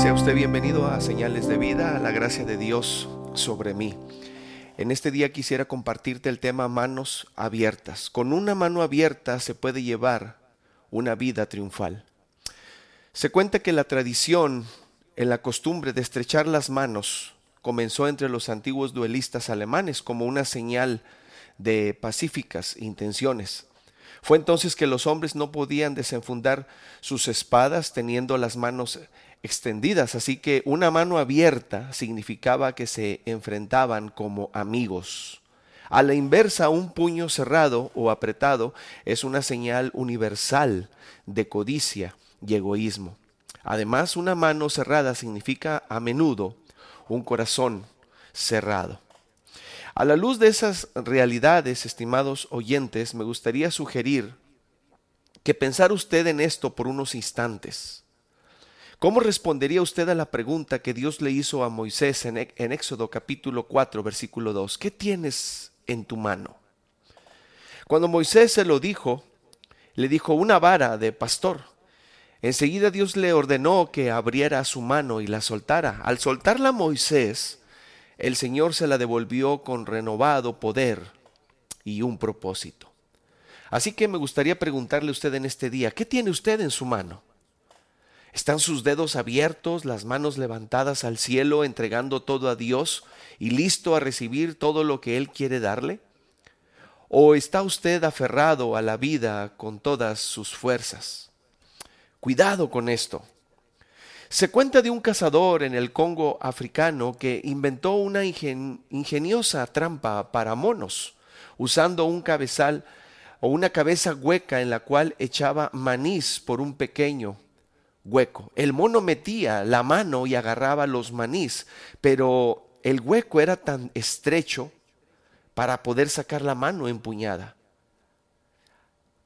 Sea usted bienvenido a Señales de Vida, a la gracia de Dios sobre mí. En este día quisiera compartirte el tema manos abiertas. Con una mano abierta se puede llevar una vida triunfal. Se cuenta que la tradición en la costumbre de estrechar las manos comenzó entre los antiguos duelistas alemanes como una señal de pacíficas intenciones. Fue entonces que los hombres no podían desenfundar sus espadas teniendo las manos extendidas, así que una mano abierta significaba que se enfrentaban como amigos. A la inversa, un puño cerrado o apretado es una señal universal de codicia y egoísmo. Además, una mano cerrada significa a menudo un corazón cerrado. A la luz de esas realidades, estimados oyentes, me gustaría sugerir que pensar usted en esto por unos instantes. ¿Cómo respondería usted a la pregunta que Dios le hizo a Moisés en, Éxodo capítulo 4, versículo 2? ¿Qué tienes en tu mano? Cuando Moisés se lo dijo, le dijo una vara de pastor. Enseguida Dios le ordenó que abriera su mano y la soltara. Al soltarla Moisés, el Señor se la devolvió con renovado poder y un propósito. Así que me gustaría preguntarle a usted en este día, ¿qué tiene usted en su mano? ¿Están sus dedos abiertos, las manos levantadas al cielo, entregando todo a Dios y listo a recibir todo lo que Él quiere darle? ¿O está usted aferrado a la vida con todas sus fuerzas? Cuidado con esto. Se cuenta de un cazador en el Congo africano que inventó una ingeniosa trampa para monos, usando un cabezal o una cabeza hueca en la cual echaba manís por un pequeño hueco. El mono metía la mano y agarraba los manís, pero el hueco era tan estrecho para poder sacar la mano empuñada.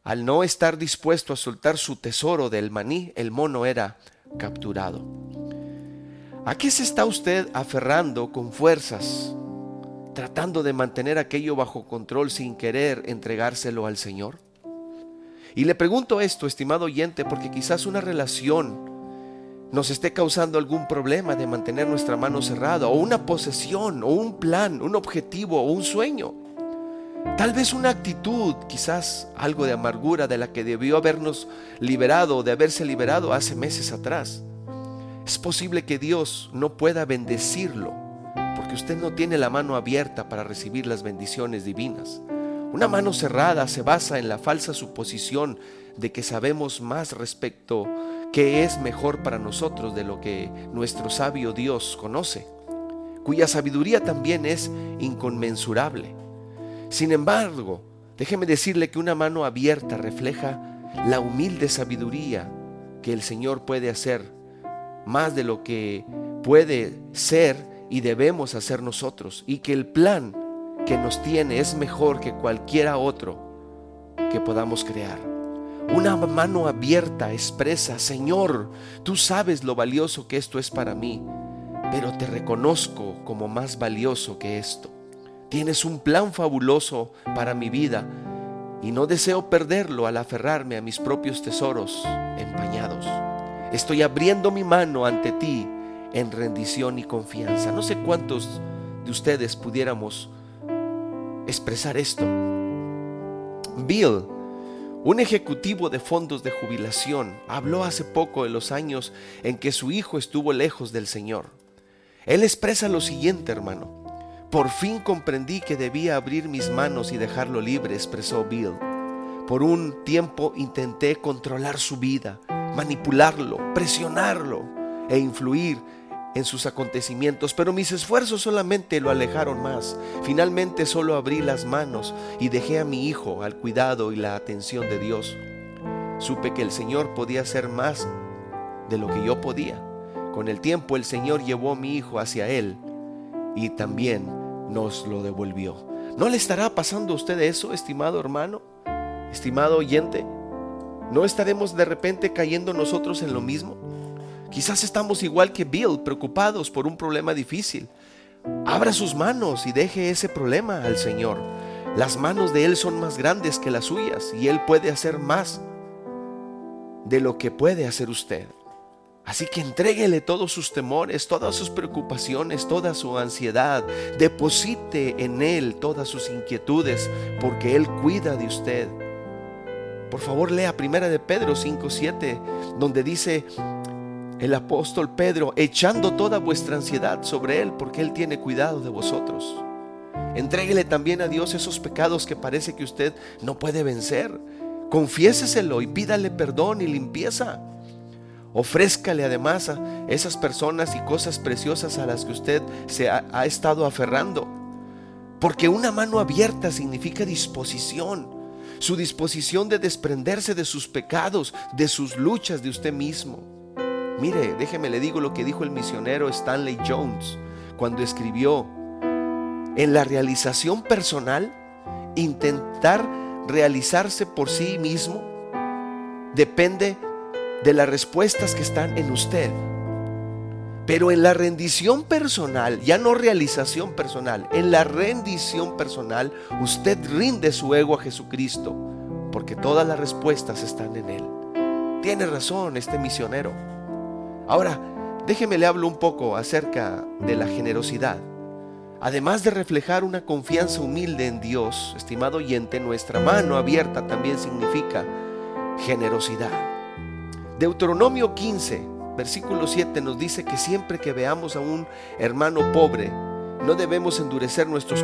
Al no estar dispuesto a soltar su tesoro del maní, el mono era capturado. ¿A qué se está usted aferrando con fuerzas, tratando de mantener aquello bajo control sin querer entregárselo al Señor? Y le pregunto esto, estimado oyente, porque quizás una relación nos esté causando algún problema de mantener nuestra mano cerrada, o una posesión, o un plan, un objetivo, o un sueño. Tal vez una actitud, quizás algo de amargura de la que debió habernos liberado, de haberse liberado hace meses atrás. Es posible que Dios no pueda bendecirlo, porque usted no tiene la mano abierta para recibir las bendiciones divinas. Una mano cerrada se basa en la falsa suposición de que sabemos más respecto qué es mejor para nosotros de lo que nuestro sabio Dios conoce, cuya sabiduría también es inconmensurable. Sin embargo, déjeme decirle que una mano abierta refleja la humilde sabiduría que el Señor puede hacer más de lo que puede ser y debemos hacer nosotros y que el plan que nos tiene es mejor que cualquiera otro que podamos crear. Una mano abierta expresa, Señor, tú sabes lo valioso que esto es para mí, pero te reconozco como más valioso que esto. Tienes un plan fabuloso para mi vida y no deseo perderlo al aferrarme a mis propios tesoros empañados. Estoy abriendo mi mano ante ti en rendición y confianza. No sé cuántos de ustedes pudiéramos expresar esto. Bill, un ejecutivo de fondos de jubilación, habló hace poco de los años en que su hijo estuvo lejos del Señor. Él expresa lo siguiente, hermano. Por fin comprendí que debía abrir mis manos y dejarlo libre, expresó Bill. Por un tiempo intenté controlar su vida, manipularlo, presionarlo e influir en sus acontecimientos, pero mis esfuerzos solamente lo alejaron más. Finalmente solo abrí las manos y dejé a mi hijo al cuidado y la atención de Dios. Supe que el Señor podía hacer más de lo que yo podía. Con el tiempo el Señor llevó a mi hijo hacia Él y también nos lo devolvió. ¿No le estará pasando a usted eso, estimado hermano? Estimado oyente, ¿no estaremos de repente cayendo nosotros en lo mismo? Quizás estamos igual que Bill, preocupados por un problema difícil. Abra sus manos y deje ese problema al Señor. Las manos de Él son más grandes que las suyas y Él puede hacer más de lo que puede hacer usted. Así que entréguele todos sus temores, todas sus preocupaciones, toda su ansiedad. Deposite en Él todas sus inquietudes, porque Él cuida de usted. Por favor, lea Primera de Pedro 5:7, donde dice el apóstol Pedro, echando toda vuestra ansiedad sobre Él, porque Él tiene cuidado de vosotros. Entréguele también a Dios esos pecados que parece que usted no puede vencer. Confiéseselo y pídale perdón y limpieza. Ofrézcale además a esas personas y cosas preciosas a las que usted se ha, ha, estado aferrando. Porque una mano abierta significa disposición. Su disposición de desprenderse de sus pecados, de sus luchas, de usted mismo. Mire, déjeme le digo lo que dijo el misionero Stanley Jones cuando escribió, en la realización personal, intentar realizarse por sí mismo depende de las respuestas que están en usted. Pero en la rendición personal, ya no realización personal, en la rendición personal, usted rinde su ego a Jesucristo, porque todas las respuestas están en Él. Tiene razón este misionero. Ahora, déjeme le hablo un poco acerca de la generosidad. Además de reflejar una confianza humilde en Dios, estimado oyente, nuestra mano abierta también significa generosidad. Deuteronomio 15, versículo 7 nos dice que siempre que veamos a un hermano pobre, no debemos endurecer nuestros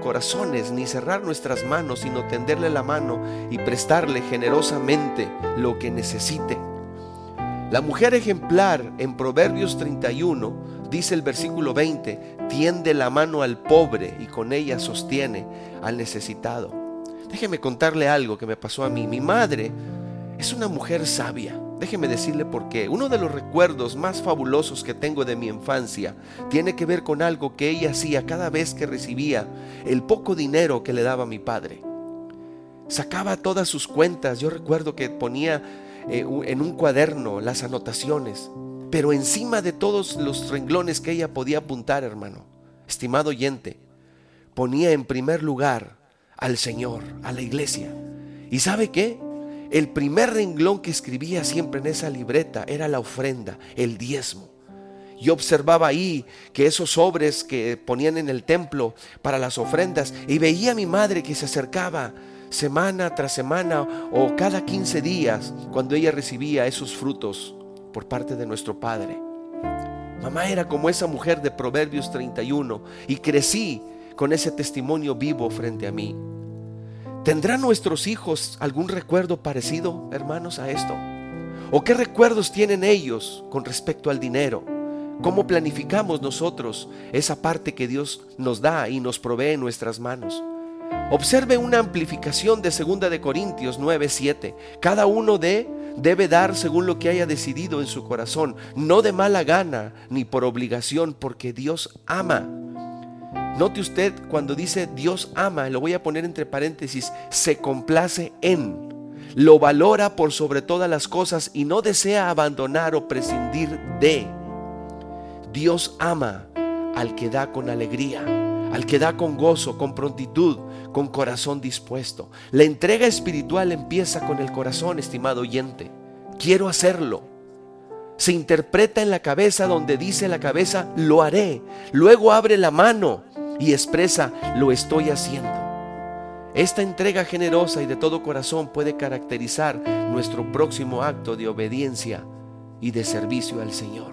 corazones ni cerrar nuestras manos, sino tenderle la mano y prestarle generosamente lo que necesite. La mujer ejemplar en Proverbios 31 dice el versículo 20, tiende la mano al pobre y con ella sostiene al necesitado. Déjeme contarle algo que me pasó a mí. Mi madre es una mujer sabia. Déjeme decirle por qué. Uno de los recuerdos más fabulosos que tengo de mi infancia tiene que ver con algo que ella hacía cada vez que recibía el poco dinero que le daba mi padre. Sacaba todas sus cuentas. Yo recuerdo que ponía eh, en un cuaderno las anotaciones. Pero encima de todos los renglones que ella podía apuntar, hermano, estimado oyente, ponía en primer lugar al Señor, a la iglesia. ¿Y sabe qué? El primer renglón que escribía siempre en esa libreta era la ofrenda, el diezmo. Yo observaba ahí que esos sobres que ponían en el templo para las ofrendas y veía a mi madre que se acercaba semana tras semana o cada 15 días cuando ella recibía esos frutos por parte de nuestro Padre. Mamá era como esa mujer de Proverbios 31 y crecí con ese testimonio vivo frente a mí. ¿Tendrán nuestros hijos algún recuerdo parecido, hermanos, a esto? ¿O qué recuerdos tienen ellos con respecto al dinero? ¿Cómo planificamos nosotros esa parte que Dios nos da y nos provee en nuestras manos? Observe una amplificación de 2 de Corintios 9:7. Cada uno de debe dar según lo que haya decidido en su corazón, no de mala gana ni por obligación, porque Dios ama Note usted cuando dice Dios ama, lo voy a poner entre paréntesis, se complace en, lo valora por sobre todas las cosas y no desea abandonar o prescindir de. Dios ama al que da con alegría, al que da con gozo, con prontitud, con corazón dispuesto. La entrega espiritual empieza con el corazón, estimado oyente. Quiero hacerlo. Se interpreta en la cabeza donde dice la cabeza, lo haré. Luego abre la mano y expresa, lo estoy haciendo. Esta entrega generosa y de todo corazón puede caracterizar nuestro próximo acto de obediencia y de servicio al Señor.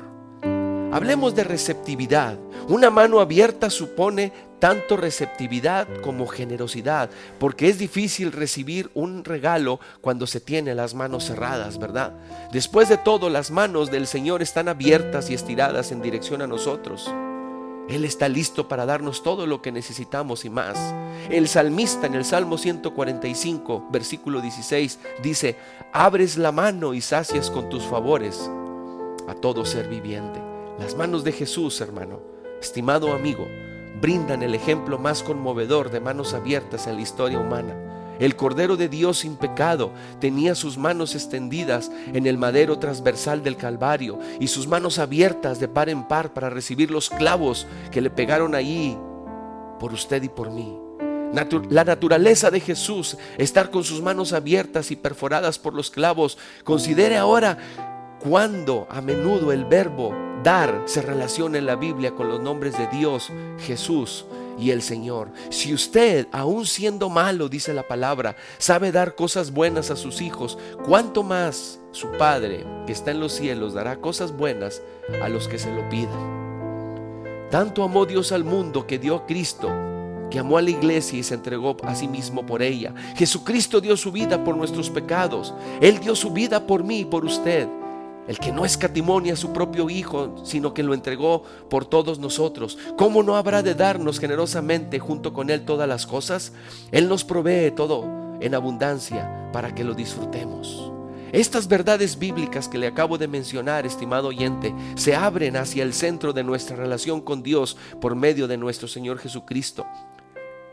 Hablemos de receptividad. Una mano abierta supone tanto receptividad como generosidad, porque es difícil recibir un regalo cuando se tiene las manos cerradas, ¿verdad? Después de todo, las manos del Señor están abiertas y estiradas en dirección a nosotros. Él está listo para darnos todo lo que necesitamos y más. El salmista en el Salmo 145, versículo 16, dice, abres la mano y sacias con tus favores a todo ser viviente. Las manos de Jesús, hermano, estimado amigo, brindan el ejemplo más conmovedor de manos abiertas en la historia humana. El Cordero de Dios sin pecado tenía sus manos extendidas en el madero transversal del Calvario y sus manos abiertas de par en par para recibir los clavos que le pegaron ahí por usted y por mí. la naturaleza de Jesús, estar con sus manos abiertas y perforadas por los clavos, considere ahora cuando a menudo el verbo dar se relaciona en la Biblia con los nombres de Dios, Jesús y el Señor. Si usted, aun siendo malo, dice la palabra, sabe dar cosas buenas a sus hijos, ¿cuánto más su Padre que está en los cielos dará cosas buenas a los que se lo pidan? Tanto amó Dios al mundo que dio a Cristo, que amó a la iglesia y se entregó a sí mismo por ella. Jesucristo dio su vida por nuestros pecados. Él dio su vida por mí y por usted el que no escatimonia a su propio Hijo, sino que lo entregó por todos nosotros, ¿cómo no habrá de darnos generosamente junto con Él todas las cosas? Él nos provee todo en abundancia para que lo disfrutemos. Estas verdades bíblicas que le acabo de mencionar, estimado oyente, se abren hacia el centro de nuestra relación con Dios por medio de nuestro Señor Jesucristo.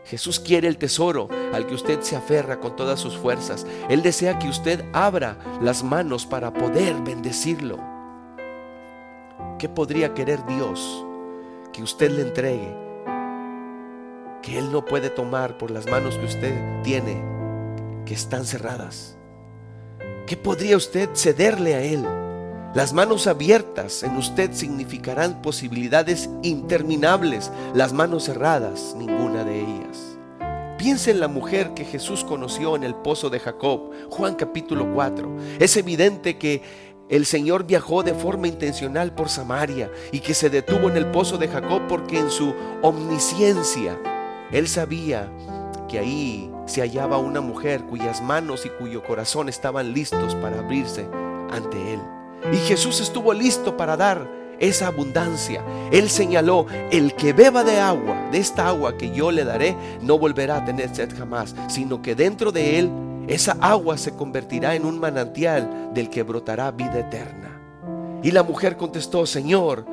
Jesús quiere el tesoro al que usted se aferra con todas sus fuerzas. Él desea que usted abra las manos para poder bendecirlo. ¿Qué podría querer Dios que usted le entregue? Que Él no puede tomar por las manos que usted tiene, que están cerradas. ¿Qué podría usted cederle a Él? Las manos abiertas en usted significarán posibilidades interminables. Las manos cerradas, ninguna de ellas. Piense en la mujer que Jesús conoció en el pozo de Jacob, Juan capítulo 4. Es evidente que el Señor viajó de forma intencional por Samaria y que se detuvo en el pozo de Jacob porque en su omnisciencia él sabía que ahí se hallaba una mujer cuyas manos y cuyo corazón estaban listos para abrirse ante él. Y Jesús estuvo listo para dar esa abundancia. Él señaló, el que beba de agua, de esta agua que yo le daré, no volverá a tener sed jamás, sino que dentro de él esa agua se convertirá en un manantial del que brotará vida eterna. Y la mujer contestó, Señor,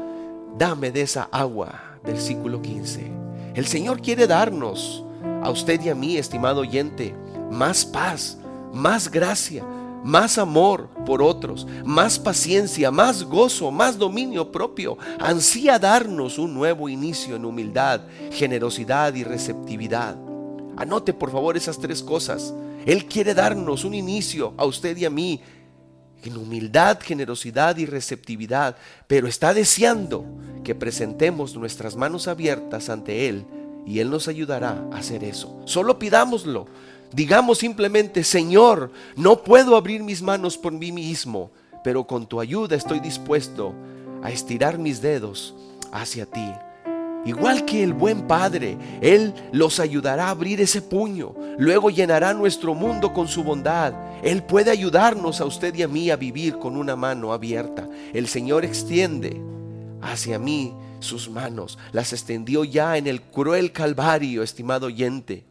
dame de esa agua. Versículo 15. El Señor quiere darnos a usted y a mí, estimado oyente, más paz, más gracia, más amor por otros, más paciencia, más gozo, más dominio propio. Ansía darnos un nuevo inicio en humildad, generosidad y receptividad. Anote por favor esas tres cosas. Él quiere darnos un inicio a usted y a mí en humildad, generosidad y receptividad, pero está deseando que presentemos nuestras manos abiertas ante Él y Él nos ayudará a hacer eso. Solo pidámoslo. Digamos simplemente, Señor, no puedo abrir mis manos por mí mismo, pero con tu ayuda estoy dispuesto a estirar mis dedos hacia ti. Igual que el buen Padre, Él los ayudará a abrir ese puño, luego llenará nuestro mundo con su bondad. Él puede ayudarnos a usted y a mí a vivir con una mano abierta. El Señor extiende hacia mí sus manos, las extendió ya en el cruel Calvario, estimado oyente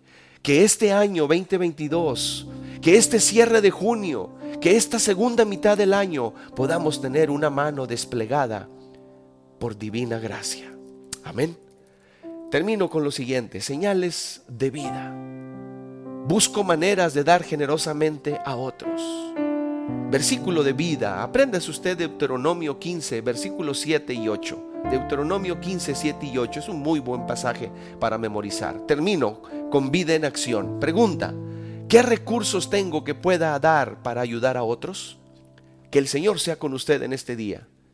que este año 2022, que este cierre de junio, que esta segunda mitad del año podamos tener una mano desplegada por divina gracia. Amén. Termino con lo siguiente, señales de vida. Busco maneras de dar generosamente a otros. Versículo de vida. Apréndase usted Deuteronomio 15, versículos 7 y 8. Deuteronomio 15, 7 y 8 es un muy buen pasaje para memorizar. Termino con vida en acción. Pregunta, ¿qué recursos tengo que pueda dar para ayudar a otros? Que el Señor sea con usted en este día.